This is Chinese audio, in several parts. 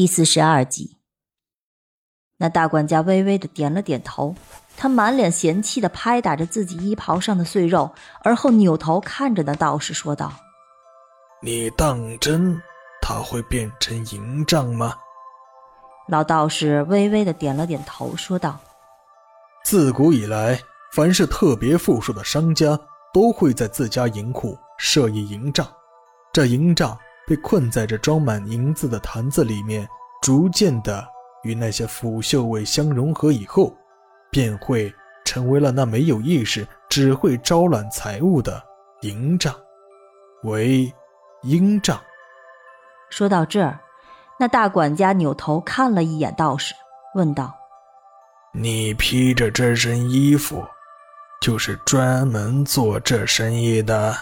第四十二集，那大管家微微的点了点头，他满脸嫌弃的拍打着自己衣袍上的碎肉，而后扭头看着那道士说道：“你当真他会变成营帐吗？”老道士微微的点了点头，说道：“自古以来，凡是特别富庶的商家，都会在自家银库设一营帐，这营帐。”被困在这装满银子的坛子里面，逐渐的与那些腐朽味相融合以后，便会成为了那没有意识、只会招揽财物的营帐，为阴帐。说到这儿，那大管家扭头看了一眼道士，问道：“你披着这身衣服，就是专门做这生意的？”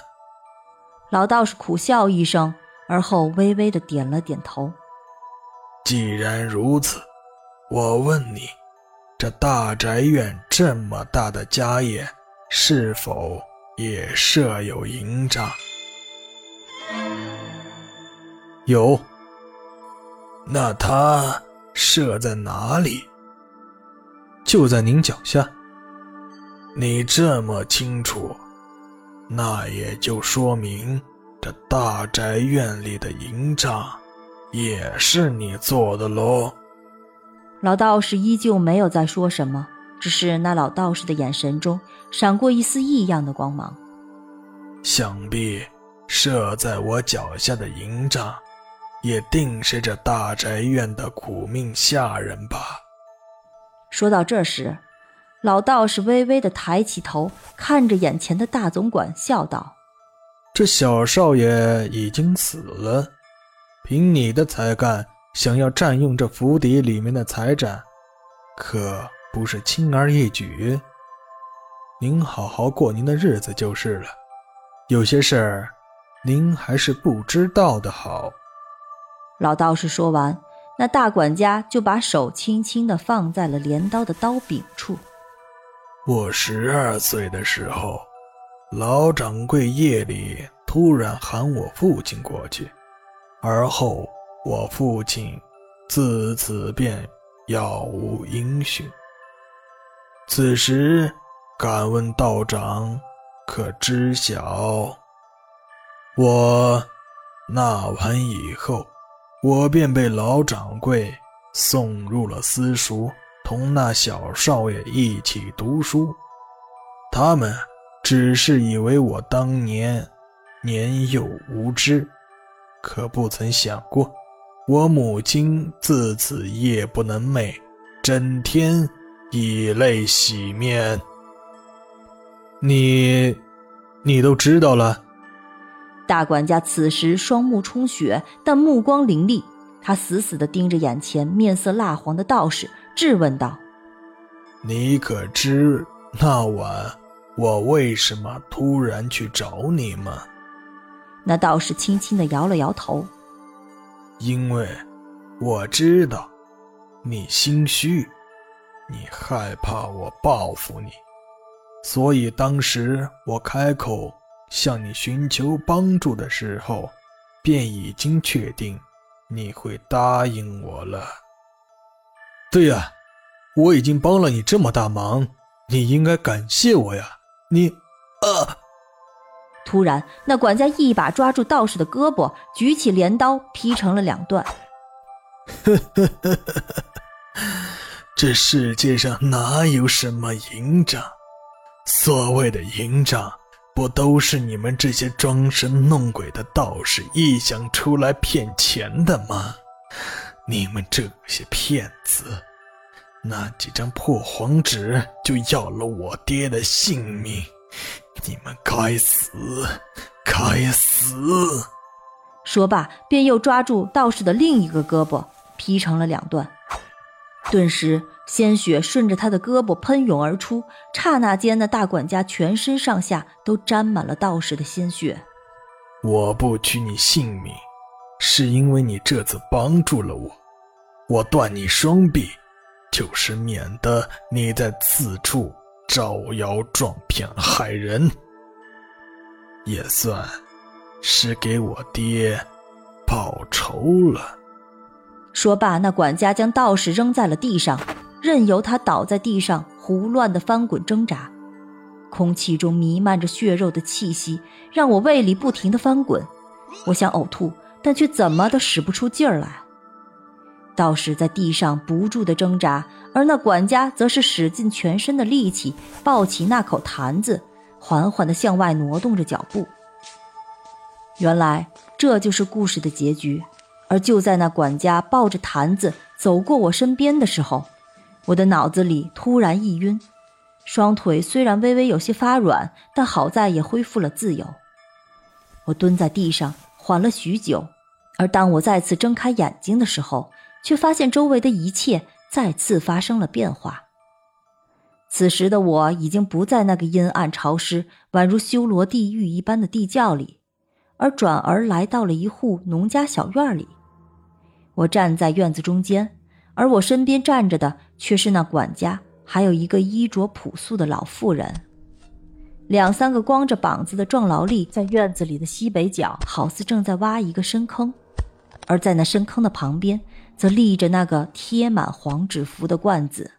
老道士苦笑一声。而后微微的点了点头。既然如此，我问你，这大宅院这么大的家业，是否也设有营帐？有。那它设在哪里？就在您脚下。你这么清楚，那也就说明。这大宅院里的营帐，也是你做的喽？老道士依旧没有再说什么，只是那老道士的眼神中闪过一丝异样的光芒。想必设在我脚下的营帐，也定是这大宅院的苦命下人吧？说到这时，老道士微微的抬起头，看着眼前的大总管，笑道。这小少爷已经死了，凭你的才干，想要占用这府邸里面的财产，可不是轻而易举。您好好过您的日子就是了，有些事儿，您还是不知道的好。老道士说完，那大管家就把手轻轻地放在了镰刀的刀柄处。我十二岁的时候。老掌柜夜里突然喊我父亲过去，而后我父亲自此便杳无音讯。此时敢问道长，可知晓？我那晚以后，我便被老掌柜送入了私塾，同那小少爷一起读书。他们。只是以为我当年年幼无知，可不曾想过，我母亲自此夜不能寐，整天以泪洗面。你，你都知道了。大管家此时双目充血，但目光凌厉，他死死地盯着眼前面色蜡黄的道士，质问道：“你可知那晚？”我为什么突然去找你吗？那道士轻轻的摇了摇头。因为我知道你心虚，你害怕我报复你，所以当时我开口向你寻求帮助的时候，便已经确定你会答应我了。对呀，我已经帮了你这么大忙，你应该感谢我呀。你，啊！突然，那管家一把抓住道士的胳膊，举起镰刀劈成了两段。呵呵呵呵呵，这世界上哪有什么营长？所谓的营长，不都是你们这些装神弄鬼的道士臆想出来骗钱的吗？你们这些骗子！那几张破黄纸就要了我爹的性命，你们该死，该死！说罢，便又抓住道士的另一个胳膊，劈成了两段。顿时，鲜血顺着他的胳膊喷涌而出，刹那间，那大管家全身上下都沾满了道士的鲜血。我不取你性命，是因为你这次帮助了我。我断你双臂，就是免得你在此处招摇撞骗害人，也算是给我爹报仇了。说罢，那管家将道士扔在了地上，任由他倒在地上胡乱的翻滚挣扎。空气中弥漫着血肉的气息，让我胃里不停的翻滚。我想呕吐，但却怎么都使不出劲儿来。道士在地上不住的挣扎，而那管家则是使尽全身的力气抱起那口坛子，缓缓的向外挪动着脚步。原来这就是故事的结局。而就在那管家抱着坛子走过我身边的时候，我的脑子里突然一晕。双腿虽然微微有些发软，但好在也恢复了自由。我蹲在地上缓了许久，而当我再次睁开眼睛的时候，却发现周围的一切再次发生了变化。此时的我已经不在那个阴暗潮湿、宛如修罗地狱一般的地窖里，而转而来到了一户农家小院里。我站在院子中间，而我身边站着的却是那管家。还有一个衣着朴素的老妇人，两三个光着膀子的壮劳力在院子里的西北角，好似正在挖一个深坑，而在那深坑的旁边，则立着那个贴满黄纸符的罐子。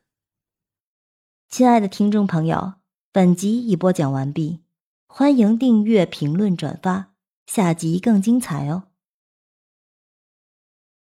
亲爱的听众朋友，本集已播讲完毕，欢迎订阅、评论、转发，下集更精彩哦。